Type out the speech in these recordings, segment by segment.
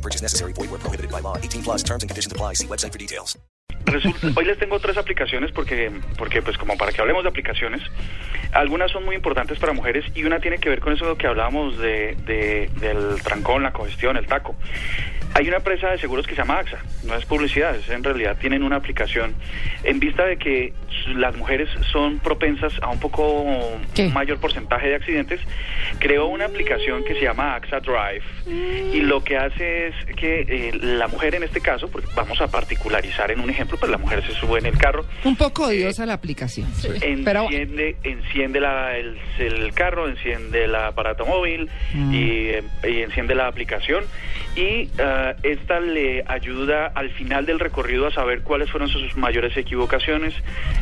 Purchase necessary. Void where prohibited by law. 18 plus terms and conditions apply. See website for details. Resulta- hoy les tengo tres aplicaciones porque, porque, pues, como para que hablemos de aplicaciones, algunas son muy importantes para mujeres y una tiene que ver con eso que hablábamos de- del trancón, la congestión, el taco. Hay una empresa de seguros que se llama AXA, no es publicidad, es en realidad tienen una aplicación en vista de que las mujeres son propensas a un poco ¿Qué? mayor porcentaje de accidentes, creó una aplicación que se llama AXA Drive y lo que hace es que eh, la mujer en este caso, porque vamos a particularizar en un ejemplo, pues la mujer se sube en el carro, Un poco odiosa la aplicación. Pero enciende, enciende la- el, el carro, enciende el aparato móvil Mm. y, eh, y enciende la aplicación y ah, esta le ayuda al final del recorrido a saber cuáles fueron sus mayores equivocaciones,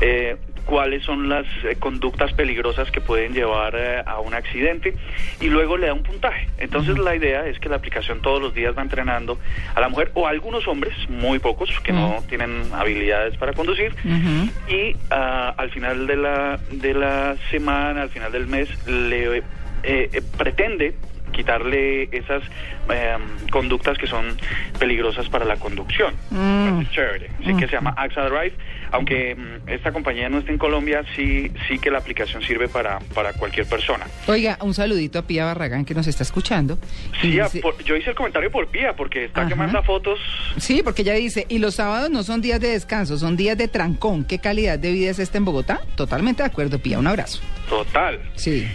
eh, cuáles son las eh, conductas peligrosas que pueden llevar eh, a un accidente y luego le da un puntaje. Entonces la idea es que la aplicación todos los días va entrenando a la mujer o a algunos hombres, muy pocos, que no tienen habilidades para conducir, Ujú. y ah, al final de la, de la semana, al final del mes, le eh, eh, pretende quitarle esas eh, conductas que son peligrosas para la conducción. Mm. Es chévere. Así que se llama AXA Drive. Aunque mm, esta compañía no está en Colombia, sí, sí que la aplicación sirve para, para cualquier persona. Oiga, un saludito a Pía Barragán que nos está escuchando. Sí, a- dice- por- yo hice el comentario por Pía, porque está que Ajá. manda fotos. Sí, porque ella dice, y los sábados no son días de descanso, son días de trancón. ¿Qué calidad de vida es esta en Bogotá? Totalmente de acuerdo, Pía. Un abrazo. Total. Sí.